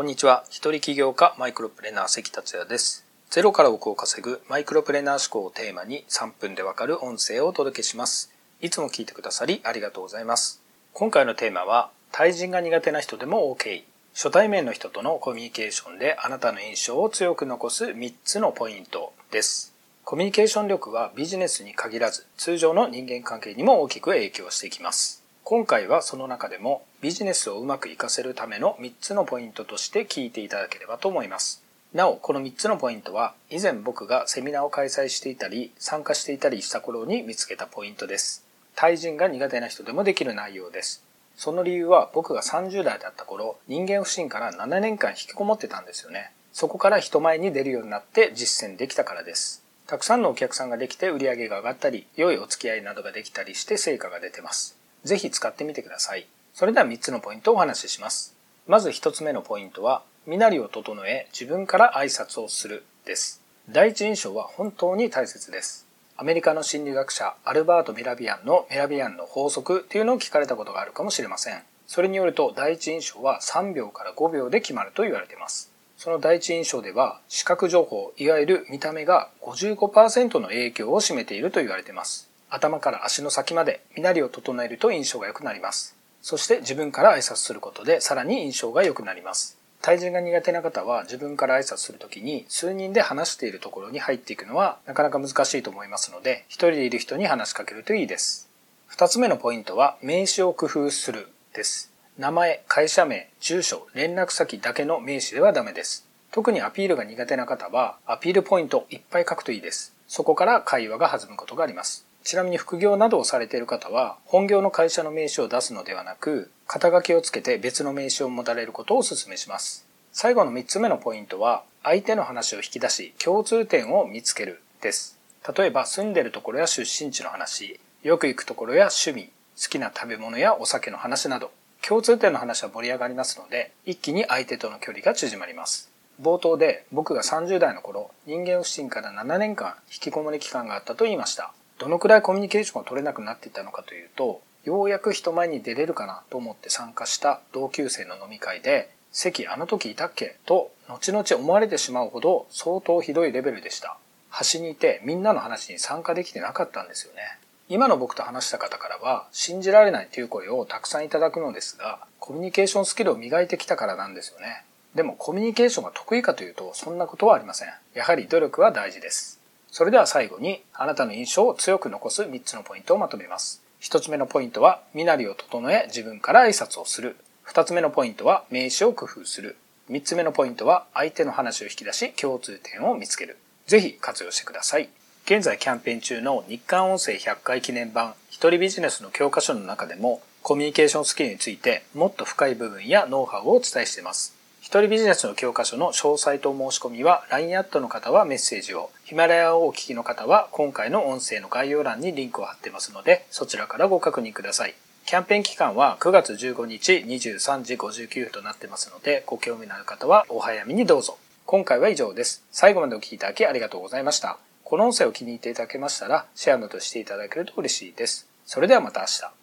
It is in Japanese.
こんにちは。一人起業家マイクロプレーナー関達也です。ゼロから億を稼ぐマイクロプレーナー思考をテーマに3分でわかる音声をお届けします。いつも聞いてくださりありがとうございます。今回のテーマは、対人が苦手な人でも OK。初対面の人とのコミュニケーションであなたの印象を強く残す3つのポイントです。コミュニケーション力はビジネスに限らず通常の人間関係にも大きく影響していきます。今回はその中でもビジネスをうまく活かせるための3つのポイントとして聞いていただければと思います。なお、この3つのポイントは以前僕がセミナーを開催していたり参加していたりした頃に見つけたポイントです。対人が苦手な人でもできる内容です。その理由は僕が30代だった頃人間不信から7年間引きこもってたんですよね。そこから人前に出るようになって実践できたからです。たくさんのお客さんができて売り上げが上がったり、良いお付き合いなどができたりして成果が出てます。ぜひ使ってみてください。それでは3つのポイントをお話しします。まず1つ目のポイントは、身なりを整え自分から挨拶をするです。第一印象は本当に大切です。アメリカの心理学者アルバート・ミラビアンのミラビアンの法則っていうのを聞かれたことがあるかもしれません。それによると第一印象は3秒から5秒で決まると言われています。その第一印象では視覚情報、いわゆる見た目が55%の影響を占めていると言われています。頭から足の先まで身なりを整えると印象が良くなります。そして自分から挨拶することでさらに印象が良くなります。対人が苦手な方は自分から挨拶するときに数人で話しているところに入っていくのはなかなか難しいと思いますので一人でいる人に話しかけるといいです。二つ目のポイントは名詞を工夫するです。名前、会社名、住所、連絡先だけの名詞ではダメです。特にアピールが苦手な方はアピールポイントいっぱい書くといいです。そこから会話が弾むことがあります。ちなみに副業などをされている方は、本業の会社の名刺を出すのではなく、肩書きをつけて別の名刺を持たれることをお勧めします。最後の3つ目のポイントは、相手の話を引き出し、共通点を見つけるです。例えば、住んでるところや出身地の話、よく行くところや趣味、好きな食べ物やお酒の話など、共通点の話は盛り上がりますので、一気に相手との距離が縮まります。冒頭で僕が30代の頃、人間不信から7年間引きこもり期間があったと言いました。どのくらいコミュニケーションが取れなくなっていたのかというと、ようやく人前に出れるかなと思って参加した同級生の飲み会で、席あの時いたっけ？と後々思われてしまうほど相当ひどいレベルでした。端にいてみんなの話に参加できてなかったんですよね。今の僕と話した方からは信じられないという声をたくさんいただくのですが、コミュニケーションスキルを磨いてきたからなんですよね。でもコミュニケーションが得意かというとそんなことはありません。やはり努力は大事です。それでは最後にあなたの印象を強く残す3つのポイントをまとめます。1つ目のポイントは身なりを整え自分から挨拶をする。2つ目のポイントは名詞を工夫する。3つ目のポイントは相手の話を引き出し共通点を見つける。ぜひ活用してください。現在キャンペーン中の日刊音声100回記念版一人ビジネスの教科書の中でもコミュニケーションスキルについてもっと深い部分やノウハウをお伝えしています。一人ビジネスの教科書の詳細と申し込みは LINE アットの方はメッセージを、ヒマラヤをお聞きの方は今回の音声の概要欄にリンクを貼ってますので、そちらからご確認ください。キャンペーン期間は9月15日23時59分となってますので、ご興味のある方はお早めにどうぞ。今回は以上です。最後までお聴きいただきありがとうございました。この音声を気に入っていただけましたら、シェアなどしていただけると嬉しいです。それではまた明日。